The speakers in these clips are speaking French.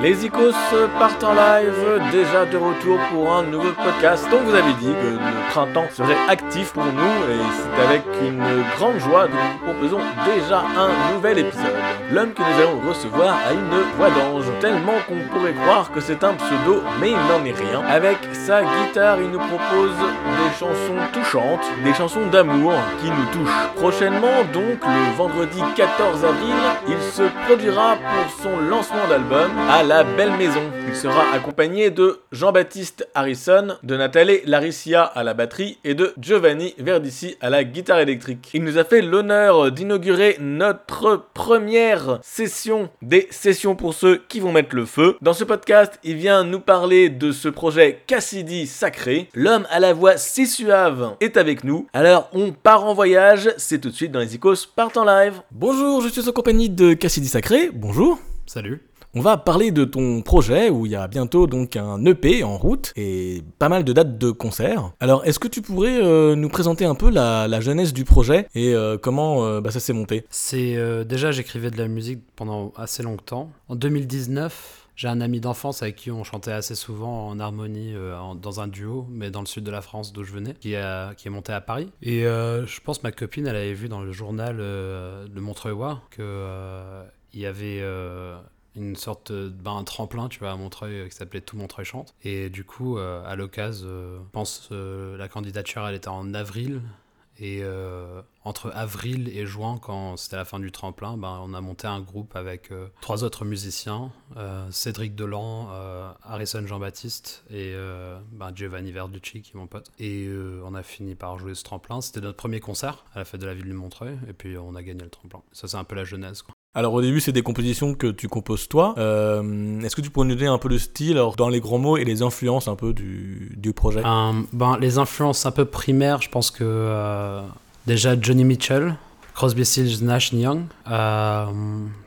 Les Icos partent en live, déjà de retour pour un nouveau podcast. On vous avait dit que le printemps serait actif pour nous et c'est avec une grande joie que nous vous proposons déjà un nouvel épisode. L'homme que nous allons recevoir a une voix d'ange, tellement qu'on pourrait croire que c'est un pseudo, mais il n'en est rien. Avec sa guitare, il nous propose des chansons touchantes, des chansons d'amour qui nous touchent. Prochainement, donc, le vendredi 14 avril, il se produira pour son lancement d'album à la Belle Maison. Il sera accompagné de Jean-Baptiste Harrison, de Nathalie Laricia à la batterie et de Giovanni Verdici à la guitare électrique. Il nous a fait l'honneur d'inaugurer notre première session des sessions pour ceux qui vont mettre le feu. Dans ce podcast, il vient nous parler de ce projet Cassidy Sacré. L'homme à la voix si suave est avec nous. Alors on part en voyage, c'est tout de suite dans les Icos partent en live. Bonjour, je suis en compagnie de Cassidy Sacré. Bonjour. Salut. On va parler de ton projet où il y a bientôt donc un EP en route et pas mal de dates de concerts. Alors est-ce que tu pourrais euh, nous présenter un peu la, jeunesse du projet et euh, comment euh, bah, ça s'est monté? C'est déjà j'écrivais de la musique pendant assez longtemps. En 2019, j'ai un ami d'enfance avec qui on chantait assez souvent en harmonie dans un duo, mais dans le sud de la France d'où je venais, qui, est monté à Paris. Et je pense ma copine, elle avait vu dans le journal de Montreuil-Ouest que il y avait une sorte de ben, un tremplin, tu vois, à Montreuil euh, qui s'appelait Tout Montreuil chante. Et du coup, euh, à l'occasion, euh, je pense la candidature, elle était en avril. Et entre avril et juin, quand c'était la fin du tremplin, ben, on a monté un groupe avec euh, trois autres musiciens, euh, Cédric Delan, euh, Harrison Jean-Baptiste et ben, Giovanni Verducci, qui est mon pote. Et on a fini par jouer ce tremplin. C'était notre premier concert à la fête de la ville de Montreuil, et puis on a gagné le tremplin. Ça, c'est un peu la genèse. Quoi. Alors au début c'est des compositions que tu composes toi. Euh, est-ce que tu pourrais nous donner un peu le style alors, dans les grands mots et les influences un peu du, du projet? Euh, ben, les influences un peu primaires, je pense que euh, déjà Johnny Mitchell, Crosby, Stills, Nash Young, euh,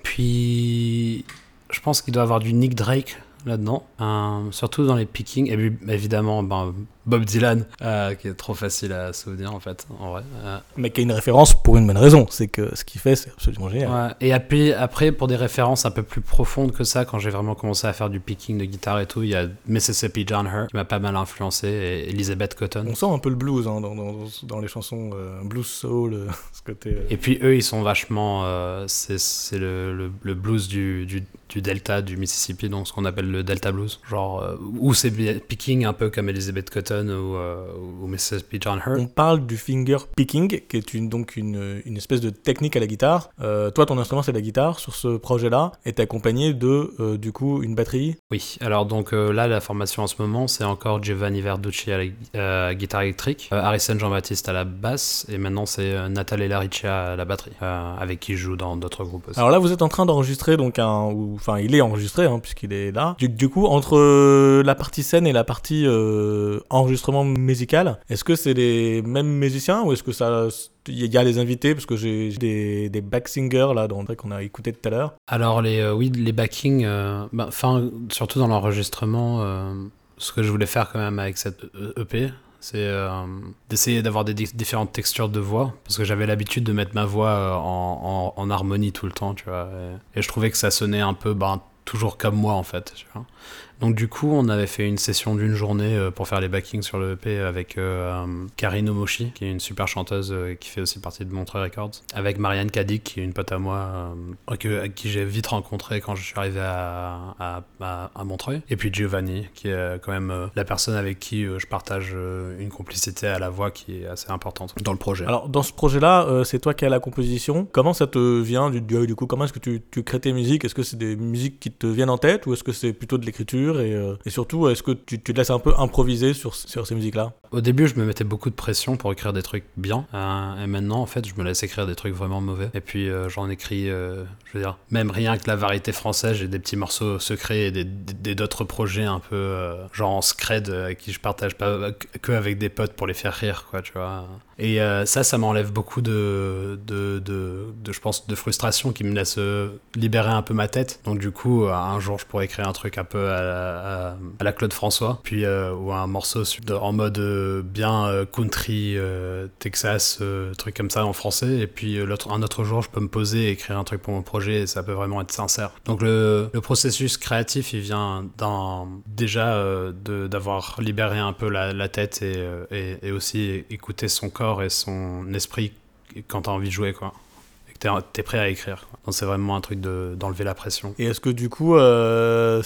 puis je pense qu'il doit avoir du Nick Drake là-dedans, euh, surtout dans les pickings, et évidemment ben, Bob Dylan, euh, qui est trop facile à souvenir en fait, en vrai. Euh, Mais qui a une référence pour une bonne raison, c'est que ce qu'il fait c'est absolument génial. Ouais, et après, après, pour des références un peu plus profondes que ça, quand j'ai vraiment commencé à faire du picking de guitare et tout, il y a Mississippi John Hurt qui m'a pas mal influencé, et Elizabeth Cotton. On sent un peu le blues hein, dans, dans, dans les chansons euh, blues soul, ce côté. Et puis eux, ils sont vachement. c'est le, le, le blues du, du, du delta du Mississippi, donc ce qu'on appelle le delta blues. Genre, euh, où c'est picking un peu comme Elizabeth Cotton ou, euh, ou Mississippi John Hurt. On parle du finger picking, qui est une, donc une, une espèce de technique à la guitare. Euh, toi, ton instrument, c'est la guitare. Sur ce projet-là, est accompagné de, euh, du coup, une batterie. Oui, alors donc euh, là, la formation en ce moment, c'est encore Giovanni Verducci à la guitare électrique, Harrison Jean-Baptiste à la basse, et maintenant c'est Nathalie Lariccia à la batterie, avec qui je joue dans d'autres groupes aussi. Alors là, vous êtes en train d'enregistrer, donc un. Enfin, il est enregistré, hein, puisqu'il est là. Du, du coup, entre la partie scène et la partie euh, enregistrement musical, est-ce que c'est les mêmes musiciens ou est-ce que ça. Il y a les invités, parce que j'ai des, des back singers là, dans, qu'on a écouté tout à l'heure. Alors les euh, oui les backings, euh, bah, enfin surtout dans l'enregistrement, euh, ce que je voulais faire quand même avec cette EP, c'est d'essayer d'avoir des di- différentes textures de voix, parce que j'avais l'habitude de mettre ma voix en, harmonie tout le temps, tu vois, et, je trouvais que ça sonnait un peu ben, toujours comme moi en fait. Donc du coup, on avait fait une session d'une journée euh, pour faire les backings sur le EP avec euh, Karine Omoshi, qui est une super chanteuse euh, qui fait aussi partie de Montreux Records, avec Marianne Kadik, qui est une pote à moi, euh, que, qui j'ai vite rencontré quand je suis arrivé à, à, Montreuil, et puis Giovanni, qui est quand même la personne avec qui je partage une complicité à la voix qui est assez importante dans le projet. Alors, dans ce projet-là, c'est toi qui as la composition. Comment ça te vient du, du coup Comment est-ce que tu, tu crées tes musiques? Est-ce que c'est des musiques qui te viennent en tête ou est-ce que c'est plutôt de l'écriture? Et, euh, et surtout, est-ce que tu, te laisses un peu improviser sur, sur ces musiques-là? Au début, je me mettais beaucoup de pression pour écrire des trucs bien. euh, et maintenant, en fait, je me laisse écrire des trucs vraiment mauvais. Et puis, euh, j'en écris, je veux dire, même rien que la variété française, j'ai des petits morceaux secrets et des- d'autres projets un peu genre en scred avec qui je partage pas que avec des potes pour les faire rire, quoi, tu vois. Et euh, ça, ça m'enlève beaucoup de, de, de, je pense, de frustration qui me laisse euh, libérer un peu ma tête. Donc du coup, euh, un jour, je pourrais créer un truc un peu à la, Claude François, puis ou un morceau en mode bien country, Texas, truc comme ça en français. Et puis un autre jour, je peux me poser et écrire un truc pour mon projet et ça peut vraiment être sincère. Donc le, le processus créatif, il vient dans, déjà d'avoir libéré un peu la, la tête et, et, et aussi écouter son corps et son esprit quand t'as envie de jouer, quoi. Et que t'es, prêt à écrire. Donc c'est vraiment un truc de, d'enlever la pression. Et est-ce que du coup, euh,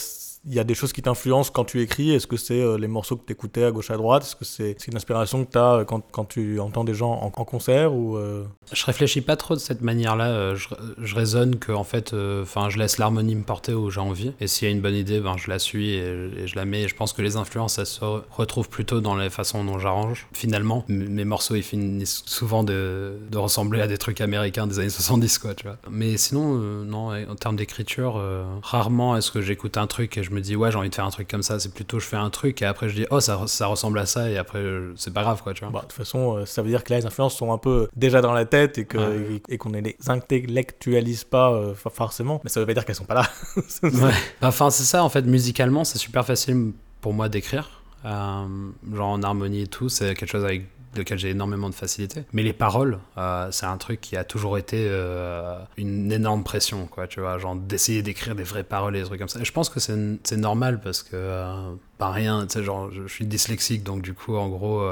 il y a des choses qui t'influencent quand tu écris Est-ce que c'est euh, les morceaux que tu écoutais à gauche à droite? Est-ce que c'est, une inspiration que tu as euh, quand, quand, tu entends des gens en, concert ou euh? Je réfléchis pas trop de cette manière-là. Je, je raisonne que en fait, je laisse l'harmonie me porter où j'ai envie. Et s'il y a une bonne idée, ben, je la suis et, je la mets. Et je pense que les influences, elles se retrouvent plutôt dans les façons dont j'arrange. Finalement, mes morceaux, ils finissent souvent de, ressembler à des trucs américains des années 70, quoi. Mais sinon, non, en termes d'écriture, rarement est-ce que j'écoute un truc et je me dis ouais j'ai envie de faire un truc comme ça c'est plutôt je fais un truc et après je dis oh ça, ça ressemble à ça et après c'est pas grave quoi tu vois. Bah, de toute façon euh, ça veut dire que là, les influences sont un peu déjà dans la tête et que et, qu'on ne les intellectualise pas euh, forcément mais ça veut pas dire qu'elles sont pas là. Ouais. Bah, enfin c'est ça en fait musicalement c'est super facile pour moi d'écrire euh, genre en harmonie et tout c'est quelque chose avec lequel j'ai énormément de facilité. Mais les paroles, euh, c'est un truc qui a toujours été euh, une énorme pression, quoi, tu vois, genre d'essayer d'écrire des vraies paroles et des trucs comme ça. Et je pense que c'est normal parce que, euh, pas rien, tu sais, genre, je, suis dyslexique, donc du coup, en gros,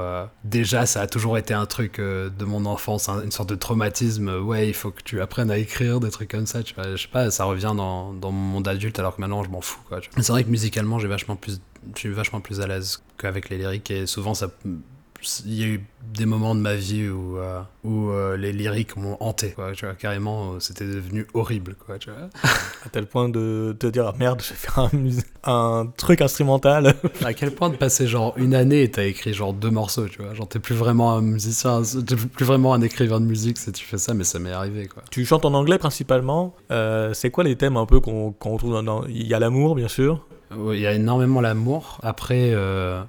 déjà, ça a toujours été un truc de mon enfance, une sorte de traumatisme. Ouais, il faut que tu apprennes à écrire, des trucs comme ça, tu vois. Je sais pas, ça revient dans, dans mon monde adulte alors que maintenant, je m'en fous, quoi. C'est vrai que musicalement, j'ai vachement plus je suis vachement plus à l'aise qu'avec les lyriques et souvent ça il y a eu des moments de ma vie où, euh, où euh, les lyriques m'ont hanté, quoi, tu vois, carrément, euh, c'était devenu horrible, quoi, tu vois. à tel point de te dire, ah, merde, je vais faire un, un, truc instrumental. à quel point de passer genre une année et t'as écrit genre deux morceaux, tu vois, genre t'es plus vraiment un musicien, t'es plus vraiment un écrivain de musique si tu fais ça, mais ça m'est arrivé, quoi. Tu chantes en anglais principalement, c'est quoi les thèmes un peu qu'on retrouve dans... Il y a l'amour, bien sûr, il y a énormément l'amour. Après, euh,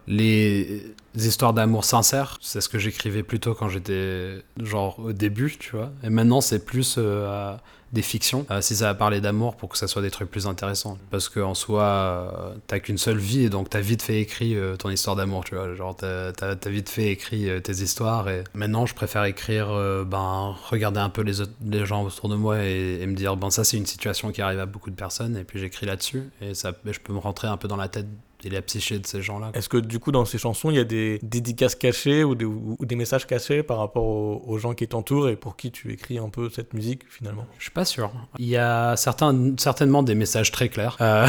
les histoires d'amour sincères, c'est ce que j'écrivais plutôt quand j'étais genre au début, tu vois. Et maintenant, c'est plus euh, des fictions, euh, si ça va parler d'amour, pour que ça soit des trucs plus intéressants. Parce qu'en soi, euh, t'as qu'une seule vie, et donc t'as vite fait écrit ton histoire d'amour, tu vois. Genre, t'as as, vite fait écrit tes histoires, et maintenant, je préfère écrire, ben, regarder un peu les, les gens autour de moi et, me dire, bon, ça, c'est une situation qui arrive à beaucoup de personnes, et puis j'écris là-dessus, et ça, je peux me rentrer un peu dans la tête et la psyché de ces gens-là. Est-ce que du coup dans ces chansons il y a des dédicaces cachées ou des, ou des messages cachés par rapport aux, gens qui t'entourent et pour qui tu écris un peu cette musique finalement? Je suis pas sûr. Il y a certains, certainement des messages très clairs, euh,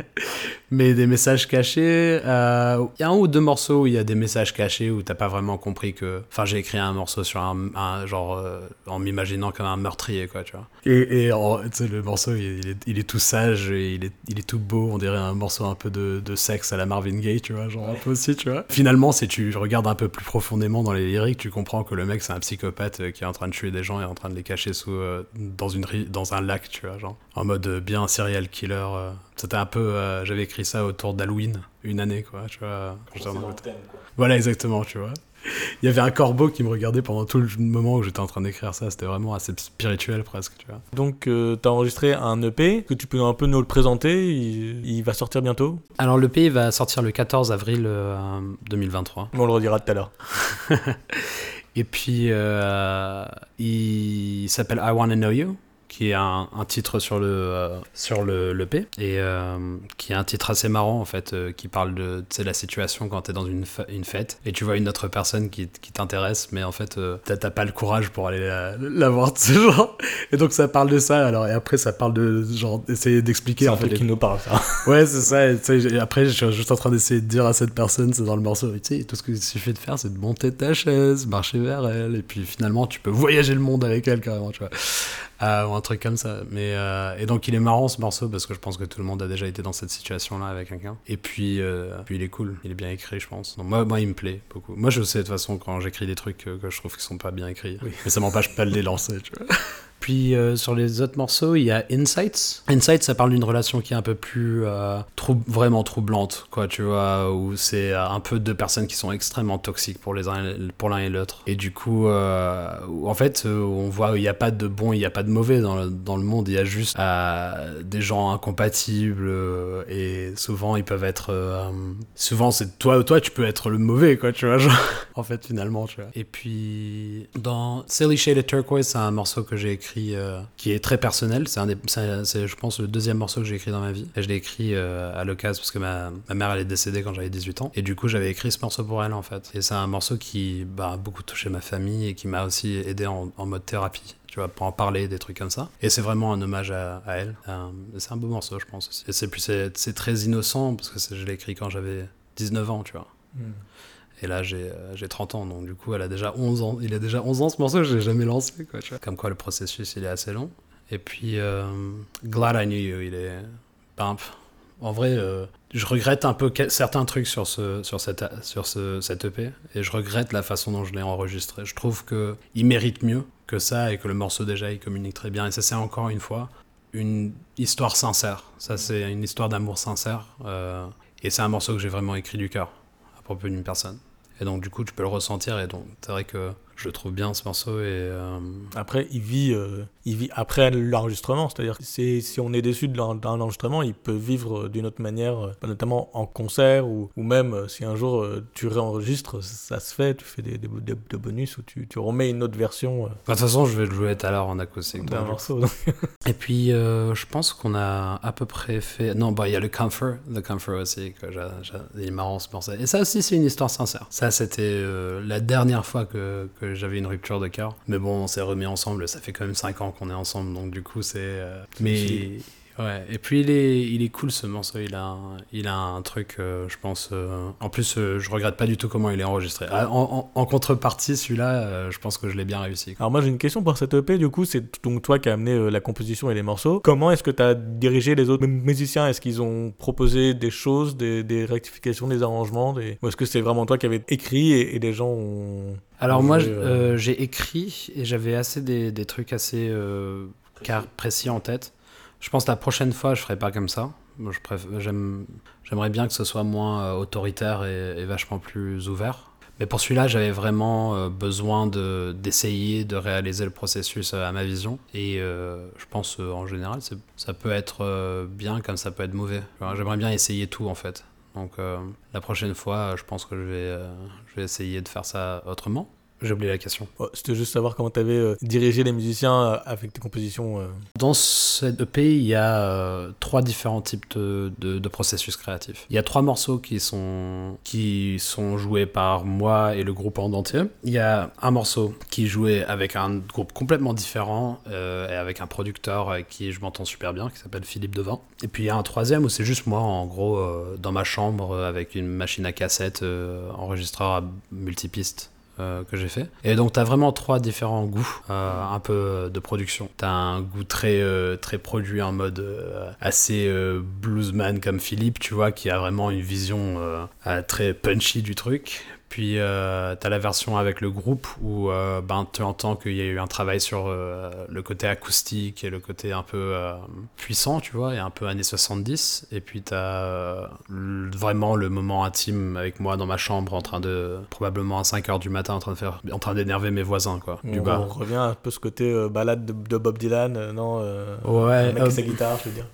mais des messages cachés. Euh, il y a un ou deux morceaux où il y a des messages cachés où t'as pas vraiment compris que. Enfin j'ai écrit un morceau sur un, genre euh, en m'imaginant comme un meurtrier quoi tu vois. Et, et le morceau il est, il est, tout sage et il est, il est tout beau on dirait un morceau un peu de, de sexe à la Marvin Gaye, tu vois, genre un peu aussi, tu vois. Finalement, si tu regardes un peu plus profondément dans les lyriques, tu comprends que le mec, c'est un psychopathe euh, qui est en train de tuer des gens et en train de les cacher sous, euh, dans, une, dans un lac, tu vois, genre, en mode euh, bien serial killer. C'était un peu. J'avais écrit ça autour d'Halloween, une année, quoi, tu vois. Voilà, exactement, tu vois il y avait un corbeau qui me regardait pendant tout le moment où j'étais en train d'écrire ça. C'était vraiment assez spirituel presque, tu vois. Donc, euh, tu as enregistré un EP que tu peux un peu nous le présenter. Il, va sortir bientôt Alors, l'EP va sortir le 14 avril 2023. Euh, On le redira tout à l'heure. Et puis, euh, il s'appelle I Wanna Know You qui est un, titre sur le euh, sur le, le P et euh, qui est un titre assez marrant en fait euh, qui parle de la situation quand t'es dans une, une fête et tu vois une autre personne qui, qui t'intéresse mais en fait t'as pas le courage pour aller la, voir ce genre. Et donc ça parle de ça alors et après ça parle de genre essayer d'expliquer en fait qui nous parle ça. Ouais c'est ça et, après je suis juste en train d'essayer de dire à cette personne c'est dans le morceau tu sais tout ce que tu fais de faire c'est de monter ta chaise marcher vers elle et puis finalement tu peux voyager le monde avec elle carrément tu vois euh, ou un truc comme ça. Mais, euh, et donc il est marrant ce morceau parce que je pense que tout le monde a déjà été dans cette situation-là avec quelqu'un. Et puis, euh, puis il est cool, il est bien écrit, je pense. Donc moi, moi, il me plaît beaucoup. Moi, je sais de toute façon quand j'écris des trucs que je trouve qui sont pas bien écrits. Mais ça m'empêche pas de les lancer, tu vois. Puis euh, sur les autres morceaux, il y a Insights. Insights, ça parle d'une relation qui est un peu plus euh, vraiment troublante, quoi, tu vois, où c'est euh, un peu deux personnes qui sont extrêmement toxiques pour l'un et l'autre. Et du coup, en fait, on voit il n'y a pas de bon, il n'y a pas de mauvais dans le, dans le monde. Il y a juste des gens incompatibles et souvent ils peuvent être, souvent c'est toi, toi tu peux être le mauvais, quoi, tu vois, en fait finalement, tu vois. Et puis dans Silly Shaded Turquoise, c'est un morceau que j'ai écrit euh, qui est très personnel. C'est un des, c'est, je pense, le deuxième morceau que j'ai écrit dans ma vie. Et je l'ai écrit euh, à l'occasion parce que ma, mère elle est décédée quand j'avais 18 ans. Et du coup, j'avais écrit ce morceau pour elle en fait. Et c'est un morceau qui bah, a beaucoup touché ma famille et qui m'a aussi aidé en, mode thérapie. Tu vois, pour en parler, des trucs comme ça. Et c'est vraiment un hommage à, elle. C'est un beau morceau, je pense aussi. Et c'est, très innocent parce que je l'ai écrit quand j'avais 19 ans, tu vois. Et là, j'ai euh, j'ai 30 ans, donc du coup, elle a déjà 11 ans. Il a déjà 11 ans ce morceau, je l'ai jamais lancé. Quoi. Comme quoi, le processus, il est assez long. Et puis, euh, Glad I Knew You, il est. Pff, en vrai, euh, je regrette un peu certains trucs sur, ce, sur, cette, sur ce, cette EP, et je regrette la façon dont je l'ai enregistré. Je trouve qu'il mérite mieux que ça, et que le morceau, déjà, il communique très bien. Et ça, c'est encore une fois une histoire sincère. Ça, c'est une histoire d'amour sincère. euh, et c'est un morceau que j'ai vraiment écrit du cœur, à propos d'une personne. Et donc, du coup, tu peux le ressentir. Et donc, c'est vrai que je trouve bien, ce morceau. Et euh, Après, il vit, euh, il vit après l'enregistrement. C'est-à-dire que si on est déçu d'un enregistrement, il peut vivre d'une autre manière, euh, notamment en concert ou, ou même euh, si un jour euh, tu réenregistres, ça se fait, tu fais des, des, des- des bonus ou tu, tu remets une autre version euh, de toute façon, je vais le jouer tout à l'heure en acoustique. donc. morceau. donc. Et puis, euh, je pense qu'on a à peu près fait. Non, bah, il y a le Comfort, The Comfort aussi, que j'a- j'a- il est marrant ce morceau. Et ça aussi, c'est une histoire sincère. Ça, c'était euh, la dernière fois que, que j'avais une rupture de cœur. Mais bon, on s'est remis ensemble. Ça fait quand même 5 ans qu'on est ensemble, donc du coup, c'est. euh, Mais. Ouais, et puis il est, il est cool ce morceau, il a, un- il a un truc, euh, je pense. euh, En plus, euh, je regrette pas du tout comment il est enregistré. Ah, En, en- en contrepartie, celui-là, euh, je pense que je l'ai bien réussi. Alors moi j'ai une question pour cette EP, du coup c'est donc toi qui as amené euh, la composition et les morceaux. Comment est-ce que tu as dirigé les autres musiciens? Est-ce qu'ils ont proposé des choses, des, des rectifications, des arrangements des... Ou est-ce que c'est vraiment toi qui avais écrit et, et les gens ont... Alors ont moi, j'ai écrit et j'avais assez des, des trucs assez euh, car précis en tête. Je pense la prochaine fois, je ferai pas comme ça. J'aimerais bien que ce soit moins euh, autoritaire et, vachement plus ouvert. Mais pour celui-là, j'avais vraiment euh, besoin de- d'essayer de, réaliser le processus euh, à ma vision. Et je pense en général, ça peut être bien comme ça peut être mauvais. J'aimerais bien essayer tout en fait. Donc la prochaine fois, je pense que je vais essayer de faire ça autrement. J'ai oublié la question. Oh, C'était juste savoir comment tu avais dirigé les musiciens euh, avec tes compositions. euh. Dans cette EP, il y a euh, trois différents types de, processus créatifs. Il y a trois morceaux qui sont, qui sont joués par moi et le groupe en entier. Il y a un morceau qui est joué avec un groupe complètement différent euh, et avec un producteur avec qui je m'entends super bien, qui s'appelle Philippe Devin. Et puis il y a un troisième où c'est juste moi, en gros, euh, dans ma chambre euh, avec une machine à cassette, euh, enregistreur à multipiste euh, que j'ai fait. Et donc, tu as vraiment trois différents goûts, euh, un peu de production. Tu as un goût très, euh, très produit en mode assez bluesman comme Philippe, tu vois, qui a vraiment une vision très punchy du truc. Puis euh, tu as la version avec le groupe où euh, ben, tu entends qu'il y a eu un travail sur euh, le côté acoustique et le côté un peu euh, puissant, tu vois, et un peu années 70. Et puis tu as vraiment le moment intime avec moi dans ma chambre en train de, probablement à 5 heures du matin, en train de faire, en train d'énerver mes voisins, quoi, du on, bas. on revient un peu ce côté balade de, de Bob Dylan, non Ouais, avec sa guitare, je veux dire.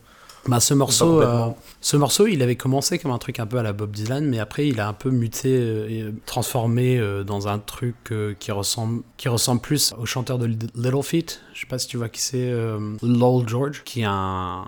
Bah, ce morceau, complètement. euh, ce morceau, il avait commencé comme un truc un peu à la Bob Dylan, mais après il a un peu muté euh, et transformé euh, dans un truc euh, qui ressemble, qui ressemble plus au chanteur de Little Feat. Je sais pas si tu vois qui c'est, euh, Lowell George, qui est un,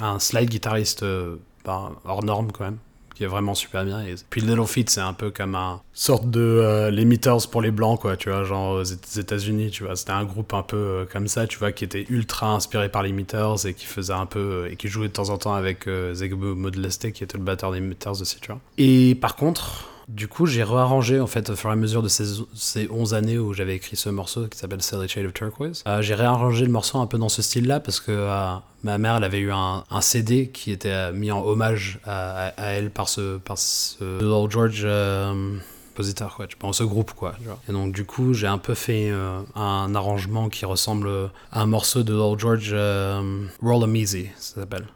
un slide guitariste euh, bah, hors norme quand même qui est vraiment super bien. Et puis Little Feat, c'est un peu comme un sorte de euh, pour les blancs, quoi, tu vois, genre aux Éta- États-Unis, tu vois. C'était un groupe un peu euh, comme ça, tu vois, qui était ultra inspiré par les Meters et qui faisait un peu euh, et qui jouait de temps en temps avec euh, Zegbo Modleste, qui était le batteur des Meters aussi, tu vois. Et par contre. Du coup, j'ai réarrangé en fait au fur et à mesure de ces, ces 11 années où j'avais écrit ce morceau qui s'appelle Silly Shade of Turquoise. Euh, j'ai réarrangé le morceau un peu dans ce style-là parce que euh, ma mère elle avait eu un, CD qui était euh, mis en hommage à, elle par ce Little George. euh, compositeur, ce groupe, quoi. Et donc, du coup, j'ai un peu fait un arrangement qui ressemble à un morceau de Lord George, Roll 'em Easy, ça s'appelle,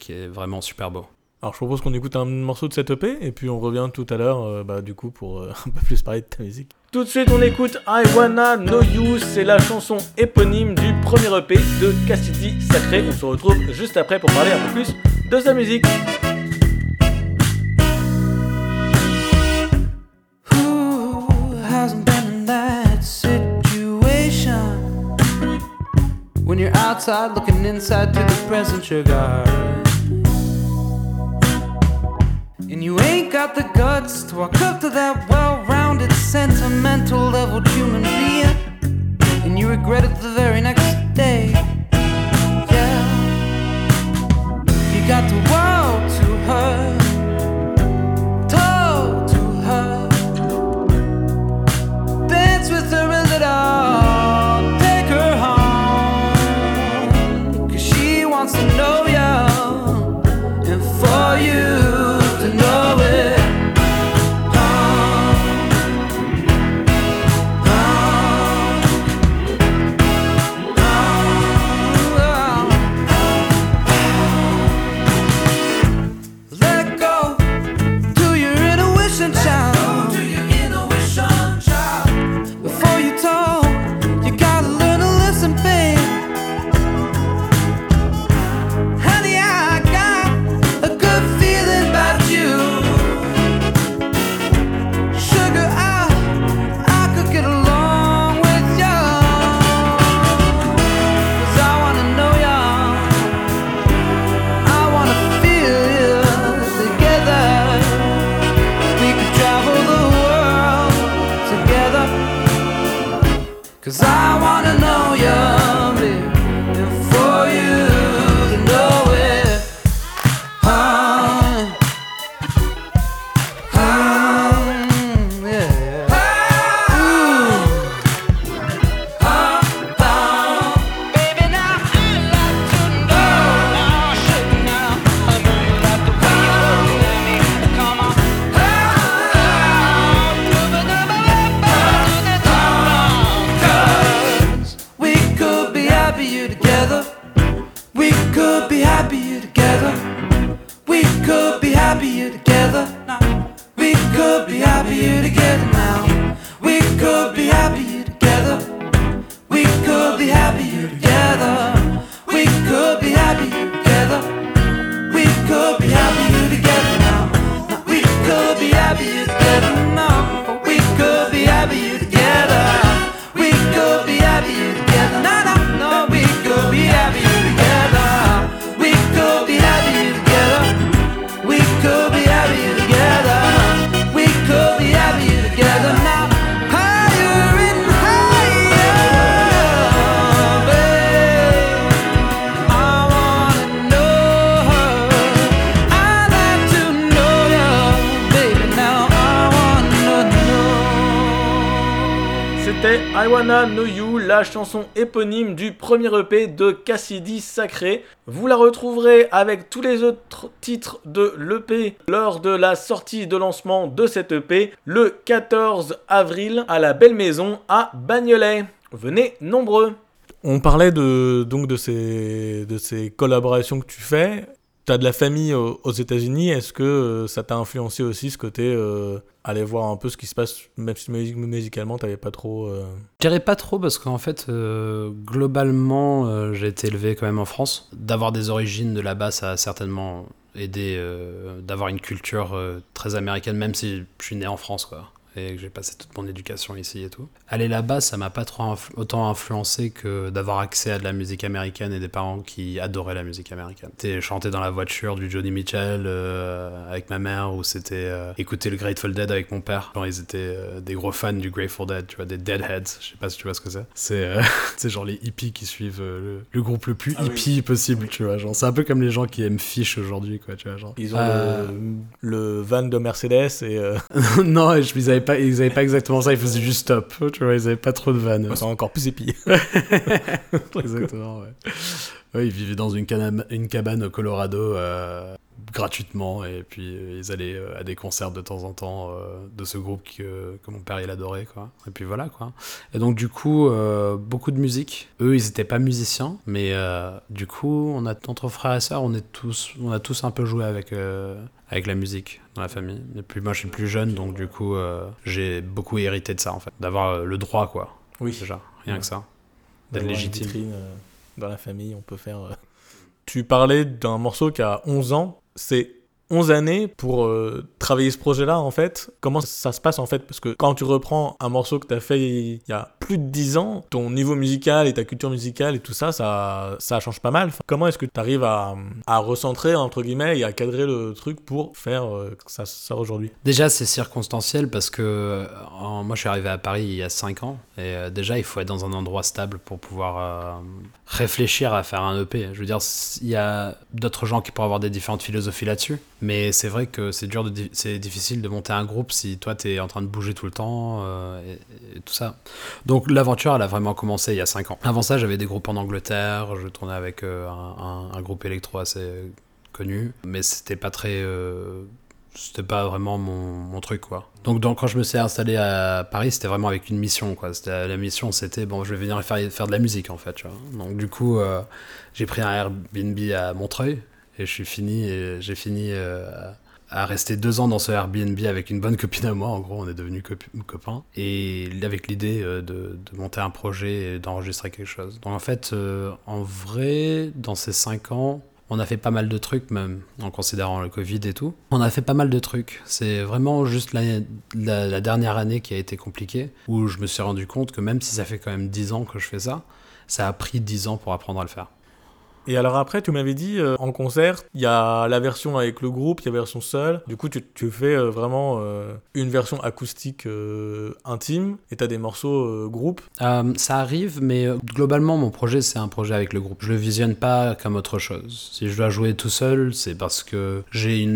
qui est vraiment super beau. Alors je propose qu'on écoute un morceau de cette EP et puis on revient tout à l'heure euh, bah, du coup pour euh, un peu plus parler de ta musique. Tout de suite on écoute I Wanna Know You, c'est la chanson éponyme du premier EP de Cassidy Sacré. On se retrouve juste après pour parler un peu plus de sa musique. Who hasn't been in that situation? When you're outside looking inside to the present sugar. And you ain't got the guts to walk up to that well rounded, sentimental leveled human being. And you regret it the very next day. Yeah. You got the world C'était I Wanna Know You, la chanson éponyme du premier EP de Cassidy Sacré. Vous la retrouverez avec tous les autres titres de l'EP lors de la sortie de lancement de cet EP le 14 avril à la Belle Maison à Bagnolet. Venez nombreux. On parlait donc de ces collaborations que tu fais. Tu as de la famille aux, États-Unis. Est-ce que euh, ça t'a influencé aussi ce côté euh, aller voir un peu ce qui se passe, même si music- musicalement, t'avais pas trop. euh, Je dirais pas trop parce qu'en fait, globalement, j'ai été élevé quand même en France. D'avoir des origines de là-bas, ça a certainement aidé d'avoir une culture très américaine, même si je suis né en France, quoi. Et que j'ai passé toute mon éducation ici et tout. Aller là-bas, ça m'a pas trop influ- autant influencé que d'avoir accès à de la musique américaine et des parents qui adoraient la musique américaine. C'était chanter dans la voiture du Johnny Mitchell euh, avec ma mère ou c'était euh, écouter le Grateful Dead avec mon père. Genre, ils étaient euh, des gros fans du Grateful Dead, tu vois, des Deadheads. Je sais pas si tu vois ce que c'est. C'est genre les hippies qui suivent le, le groupe le plus Ah oui. hippie possible, tu vois. Genre, c'est un peu comme les gens qui aiment Fish aujourd'hui, quoi, tu vois. Genre. Ils ont le, le van de Mercedes et non, et je- ils avaient pas, ils avaient pas exactement ça. Ils faisaient juste stop, tu vois. Ils avaient pas trop de vannes. c'est encore plus épié. Exactement, ouais. Ouais, ils vivaient dans une, cabane au Colorado, euh, gratuitement et puis euh, ils allaient euh, à des concerts de temps en temps de ce groupe que, que, mon père il adorait quoi et puis voilà quoi et donc du coup beaucoup de musique eux ils étaient pas musiciens mais du coup on a entre frères et sœurs on est tous on a tous un peu joué avec avec la musique dans la famille. Et puis moi je suis plus jeune donc du coup j'ai beaucoup hérité de ça en fait. D'avoir le droit quoi. Oui. Déjà rien ouais. que ça d'être légitime. vitrine, dans la famille on peut faire tu parlais d'un morceau qui a 11 ans. C'est 11 années pour euh, travailler ce projet-là, en fait. Comment ça se passe, en fait? Parce que quand tu reprends un morceau que tu as fait il y a plus de 10 ans, ton niveau musical et ta culture musicale et tout ça, ça, ça change pas mal. Comment est-ce que tu arrives à, à, recentrer, entre guillemets, et à cadrer le truc pour faire euh, ça sorte aujourd'hui? Déjà, c'est circonstanciel parce que moi, je suis arrivé à Paris il y a 5 ans. Et euh, déjà, il faut être dans un endroit stable pour pouvoir euh, réfléchir à faire un EP. Je veux dire, il y a d'autres gens qui pourraient avoir des différentes philosophies là-dessus. Mais c'est vrai que c'est dur, c'est difficile de monter un groupe si toi, tu es en train de bouger tout le temps euh, et, tout ça. Donc l'aventure, elle a vraiment commencé il y a 5 ans. Avant ça, j'avais des groupes en Angleterre. Je tournais avec un, un, groupe électro assez connu. Mais c'était pas très c'était pas vraiment mon, truc quoi. Donc, donc quand je me suis installé à Paris, c'était vraiment avec une mission quoi. La mission, c'était bon, je vais venir faire faire de la musique en fait. Donc du coup, euh, j'ai pris un Airbnb à Montreuil et je suis fini j'ai fini euh, à rester deux ans dans ce Airbnb avec une bonne copine à moi. En gros, on est devenus cop copains et avec l'idée euh, de, monter un projet et d'enregistrer quelque chose. Donc en fait, euh, en vrai, dans ces cinq ans on a fait pas mal de trucs, même en considérant le Covid et tout. On a fait pas mal de trucs. C'est vraiment juste la, dernière année qui a été compliquée, où je me suis rendu compte que même si ça fait quand même 10 ans que je fais ça, ça a pris 10 ans pour apprendre à le faire. Et alors après, tu m'avais dit, euh, en concert, il y a la version avec le groupe, il y a la version seule. Du coup, tu, fais euh, vraiment euh, une version acoustique intime et tu as des morceaux groupe Ça arrive, mais globalement, mon projet, c'est un projet avec le groupe. Je le visionne pas comme autre chose. Si je dois jouer tout seul, c'est parce que j'ai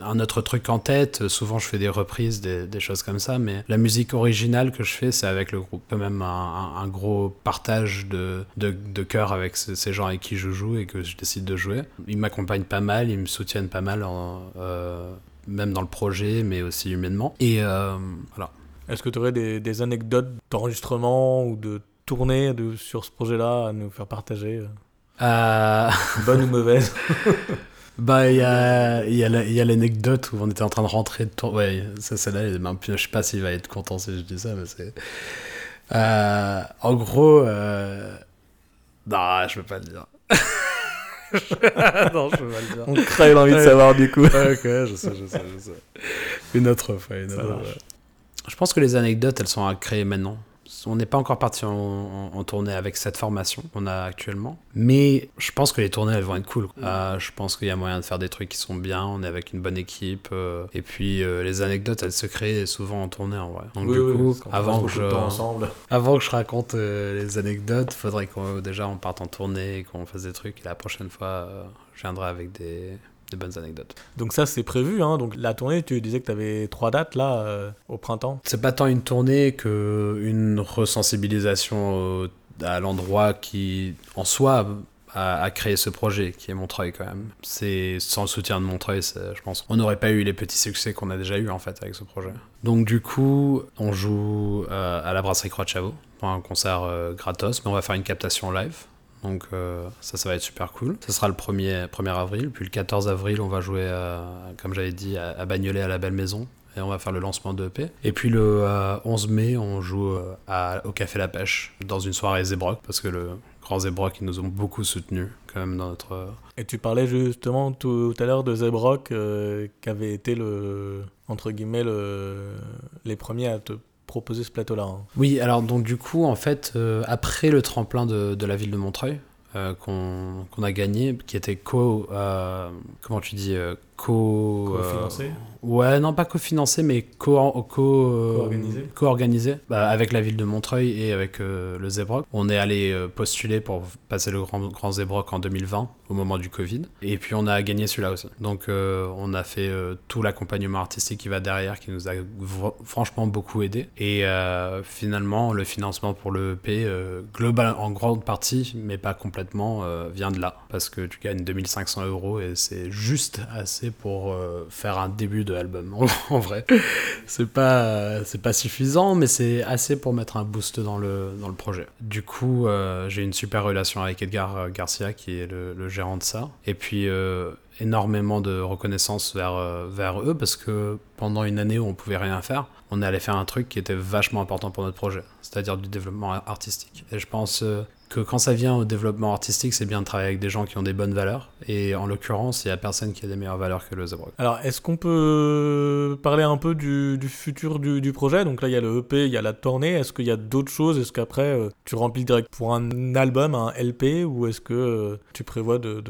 un autre truc en tête. Souvent, je fais des reprises, des, choses comme ça, mais la musique originale que je fais, c'est avec le groupe. Quand même un, gros partage de, de cœur avec ces gens avec qui je joue et que je décide de jouer. Ils m'accompagnent pas mal, ils me soutiennent pas mal, en, euh, même dans le projet, mais aussi humainement. Et euh, voilà. Est-ce que tu aurais des, des anecdotes d'enregistrement ou de tournée de, sur ce projet-là à nous faire partager euh... Bonne ou mauvaise? Bah, il y a, y a l'anecdote où on était en train de rentrer de tour. Ouais, ça, celle-là, je sais pas s'il va être content si je dis ça, mais c'est. Euh, en gros. Euh... Non, je peux pas le dire. non, je peux pas le dire. On crée l'envie de savoir du coup. Ouais, ok, je sais, je sais, je sais. Une autre fois, une autre fois. Je pense que les anecdotes, elles sont à créer maintenant. On n'est pas encore parti en, en, en, tournée avec cette formation qu'on a actuellement. Mais je pense que les tournées, elles vont être cool. Euh, je pense qu'il y a moyen de faire des trucs qui sont bien. On est avec une bonne équipe. Euh, et puis, euh, les anecdotes, elles se créent souvent en tournée, en vrai. Donc, oui, du oui, coup, avant que, je, avant que je raconte les anecdotes, faudrait qu'on déjà on parte en tournée et qu'on fasse des trucs. Et la prochaine fois, je viendrai avec des, des bonnes anecdotes. Donc ça c'est prévu, hein. donc la tournée, tu disais que tu avais trois dates là euh, au printemps. C'est pas tant une tournée qu'une resensibilisation au, à l'endroit qui en soi a, a, créé ce projet qui est Montreuil quand même. C'est sans le soutien de Montreuil, je pense, on n'aurait pas eu les petits succès qu'on a déjà eu en fait avec ce projet. Donc du coup, on joue euh, à la brasserie Croix de Chavaux pour un concert euh, gratos, mais on va faire une captation live. Donc euh, ça, ça va être super cool. Ce sera le 1er, 1er avril. Puis le 14 avril, on va jouer, à, comme j'avais dit, à, à Bagnolet à la Belle Maison. Et on va faire le lancement de EP. Et puis le euh, 11 mai, on joue euh, au Café La Pêche, dans une soirée Zébrock, parce que le Grand Zébrock, ils nous ont beaucoup soutenus quand même dans notre... Et tu parlais justement tout, à l'heure de Zébrock, euh, qui avait été le, entre guillemets, le, les premiers à te proposer ce plateau-là. Hein. Oui, alors donc du coup, en fait, euh, après le tremplin de, la ville de Montreuil, euh, qu'on qu a gagné, qui était co... Euh, comment tu dis co... Co-financé Ouais, non, pas cofinancé, mais co-organisé. Co co-organisé bah, avec la ville de Montreuil et avec le Zébrock. On est allé postuler pour passer le Grand, grand Zébrock en 2020, au moment du Covid. Et puis on a gagné celui-là aussi. Donc on a fait tout l'accompagnement artistique qui va derrière, qui nous a franchement beaucoup aidé. Et euh, finalement, le financement pour le EP, euh, global en grande partie, mais pas complètement, euh, vient de là. Parce que tu gagnes 2500 euros et c'est juste assez pour euh, faire un début de album. En, vrai, c'est pas c'est pas suffisant, mais c'est assez pour mettre un boost dans le dans le projet. Du coup, euh, j'ai une super relation avec Edgar Garcia qui est le, le gérant de ça, et puis énormément de reconnaissance vers, vers eux parce que pendant une année où on pouvait rien faire, on allait faire un truc qui était vachement important pour notre projet, c'est-à-dire du développement artistique. Et je pense que quand ça vient au développement artistique, c'est bien de travailler avec des gens qui ont des bonnes valeurs. Et en l'occurrence, il n'y a personne qui a des meilleures valeurs que le Zebrock. Alors, est-ce qu'on peut parler un peu du, futur du, projet? Donc là, il y a le EP, il y a la tournée. Est-ce qu'il y a d'autres choses? Est-ce qu'après, euh, tu remplis direct pour un album, un LP Ou est-ce que euh, tu prévois de,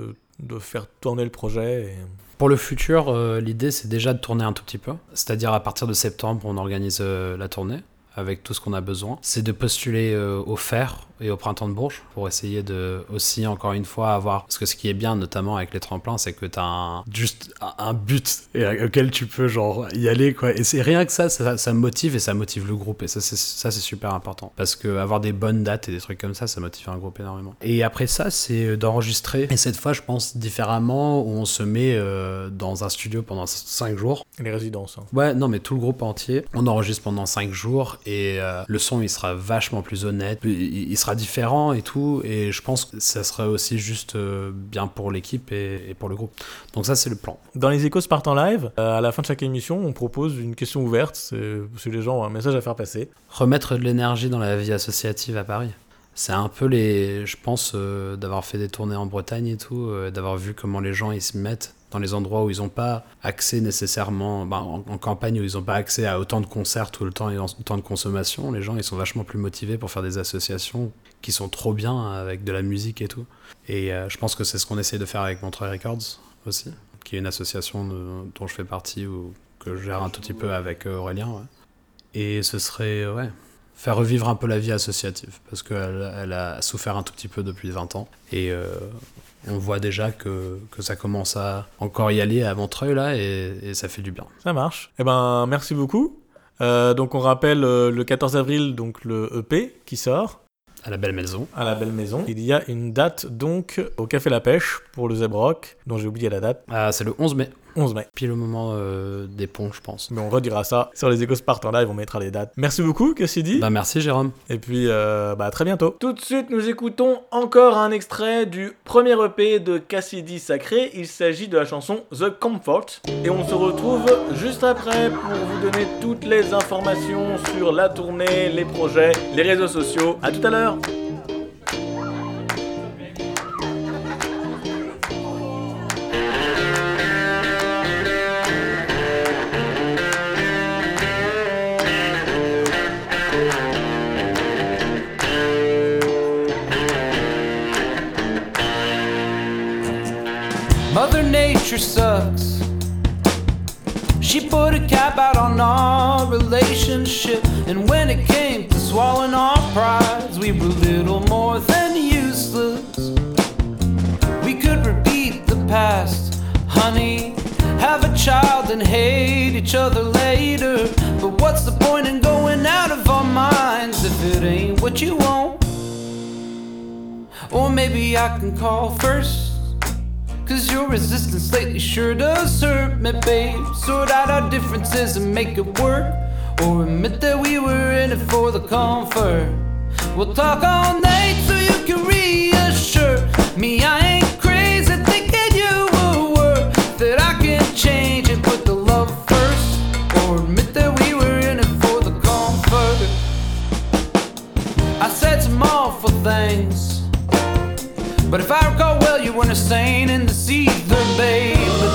faire tourner le projet Pour le futur, euh, l'idée c'est déjà de tourner un tout petit peu. C'est-à-dire à partir de septembre, on organise la tournée avec tout ce qu'on a besoin. C'est de postuler au fer et au printemps de Bourges pour essayer de aussi encore une fois avoir parce que ce qui est bien notamment avec les tremplins c'est que tu as un, juste un but auquel tu peux genre y aller quoi. Et c'est rien que ça, ça, ça motive et ça motive le groupe. Et ça c'est ça c'est super important. Parce que avoir des bonnes dates et des trucs comme ça ça motive un groupe énormément. Et après ça c'est d'enregistrer. Et cette fois je pense différemment où on se met euh, dans un studio pendant 5 jours. Les résidences hein. ouais non mais tout le groupe entier. On enregistre pendant 5 jours et euh, le son il sera vachement plus honnête. Il sera différent et tout. Et je pense que ça serait aussi juste euh, bien pour l'équipe et, pour le groupe. Donc ça, c'est le plan. Dans les échos Spartan Live, euh, à la fin de chaque émission, on propose une question ouverte. C'est les gens ont un message à faire passer. Remettre de l'énergie dans la vie associative à Paris. C'est un peu les. Je pense euh, d'avoir fait des tournées en Bretagne et tout, d'avoir vu comment les gens ils se mettent dans les endroits où ils n'ont pas accès nécessairement, ben, en, campagne où ils n'ont pas accès à autant de concerts tout le temps et autant de consommation, les gens ils sont vachement plus motivés pour faire des associations qui sont trop bien avec de la musique et tout. Et euh, je pense que c'est ce qu'on essaie de faire avec Montreux Records aussi, qui est une association dont je fais partie ou que je gère un tout petit peu avec euh, Aurélien. Et ce serait, ouais, faire revivre un peu la vie associative, parce qu'elle elle a souffert un tout petit peu depuis 20 ans. Et euh, on voit déjà que, que, ça commence à encore y aller à Montreuil, là, et, ça fait du bien. Ça marche. Eh ben, merci beaucoup. donc on rappelle le 14 avril donc le EP qui sort. À la Belle Maison. À la Belle Maison. Il y a une date donc au Café La Pêche pour le Zebrock, dont j'ai oublié la date. Ah, c'est le 11 mai. 11 mai. Puis le moment euh, des ponts, je pense. Mais on redira ça sur les échos Spartan Live, on mettra les dates. Merci beaucoup, Cassidy. Bah merci Jérôme. Et puis, euh, bah à très bientôt. Tout de suite, nous écoutons encore un extrait du premier EP de Cassidy Sacré. Il s'agit de la chanson The Comfort. Et on se retrouve juste après pour vous donner toutes les informations sur la tournée, les projets, les réseaux sociaux. À tout à l'heure. Sucks. She put a cap out on our relationship, and when it came to swallowing our prides, we were little more than useless. We could repeat the past, honey, have a child and hate each other later. But what's the point in going out of our minds if it ain't what you want? Or maybe I can call first Cause your resistance lately sure does hurt me, babe. Sort out our differences and make it work. Or admit that we were in it for the comfort. We'll talk all night so you can reassure me I ain't crazy thinking you will work. That I can change and put the love first. Or admit that we were in it for the comfort. I said some awful things. But if I recall when a stain in the sea, the babe.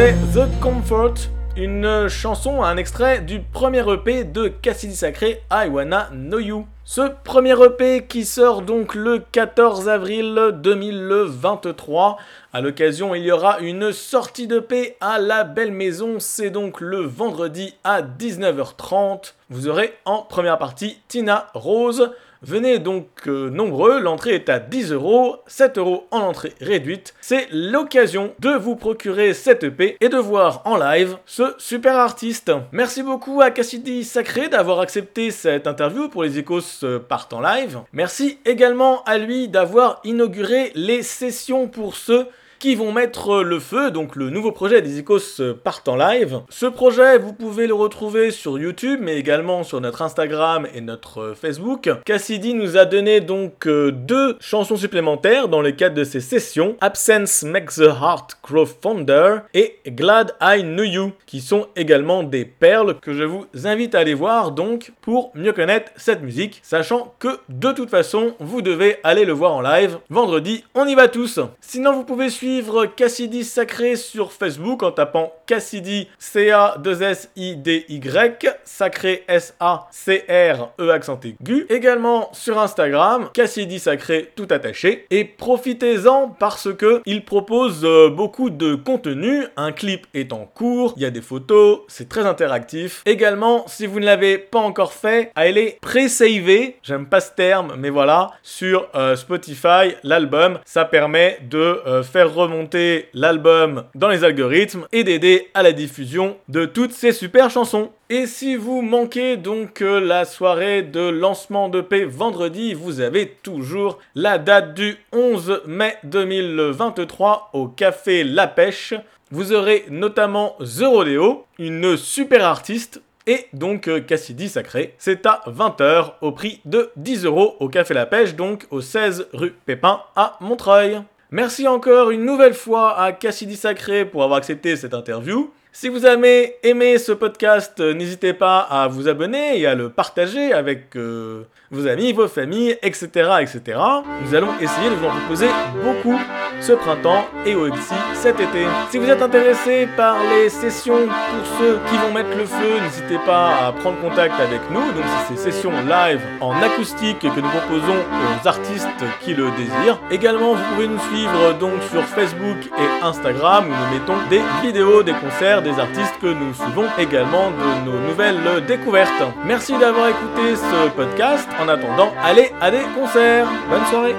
The Comfort, une chanson, un extrait du premier EP de Cassidy Sacré, I Wanna Know You. Ce premier EP qui sort donc le 14 avril 2023. À l'occasion, il y aura une sortie d'EP à la Belle Maison. C'est donc le vendredi à 19h30. Vous aurez en première partie Tina Rose. Venez donc euh, nombreux, l'entrée est à 10 euros, 7 euros en entrée réduite. C'est l'occasion de vous procurer cette EP et de voir en live ce super artiste. Merci beaucoup à Cassidy Sacré d'avoir accepté cette interview pour les Écos partent en live. Merci également à lui d'avoir inauguré les sessions pour ceux qui vont mettre le feu, donc le nouveau projet des Icos part en live. Ce projet, vous pouvez le retrouver sur YouTube, mais également sur notre Instagram et notre Facebook. Cassidy nous a donné donc euh, deux chansons supplémentaires dans le cadre de ces sessions, Absence Makes the Heart Grow Fonder et Glad I Knew You, qui sont également des perles que je vous invite à aller voir donc pour mieux connaître cette musique, sachant que de toute façon, vous devez aller le voir en live. Vendredi, on y va tous. Sinon, vous pouvez suivre Cassidy Sacré sur Facebook en tapant Cassidy C-A-2-S-I-D-Y, Sacré S-A-C-R-E accent aigu. Également sur Instagram, Cassidy Sacré tout attaché. Et profitez-en parce que il propose euh, beaucoup de contenu. Un clip est en cours, il y a des photos, c'est très interactif. Également, si vous ne l'avez pas encore fait, allez pré-saver, j'aime pas ce terme, mais voilà, sur euh, Spotify, l'album, ça permet de euh, faire remonter l'album dans les algorithmes et d'aider à la diffusion de toutes ces super chansons. Et si vous manquez donc euh, la soirée de lancement de paix vendredi, vous avez toujours la date du 11 mai 2023 au Café La Pêche. Vous aurez notamment The Rodeo, une super artiste et donc euh, Cassidy Sacré. C'est à 20h au prix de 10 euros au Café La Pêche, donc au 16 rue Pépin à Montreuil. Merci encore une nouvelle fois à Cassidy Sacré pour avoir accepté cette interview. Si vous avez aimé ce podcast, euh, n'hésitez pas à vous abonner et à le partager avec euh, vos amis, vos familles, etc., etc. Nous allons essayer de vous en proposer beaucoup ce printemps et aussi cet été. Si vous êtes intéressé par les sessions pour ceux qui vont mettre le feu, n'hésitez pas à prendre contact avec nous. Donc c'est ces sessions live en acoustique que nous proposons aux artistes qui le désirent. Également, vous pouvez nous suivre donc sur Facebook et Instagram où nous mettons des vidéos des concerts des artistes que nous suivons également de nos nouvelles découvertes. Merci d'avoir écouté ce podcast. En attendant, allez à des concerts. Bonne soirée.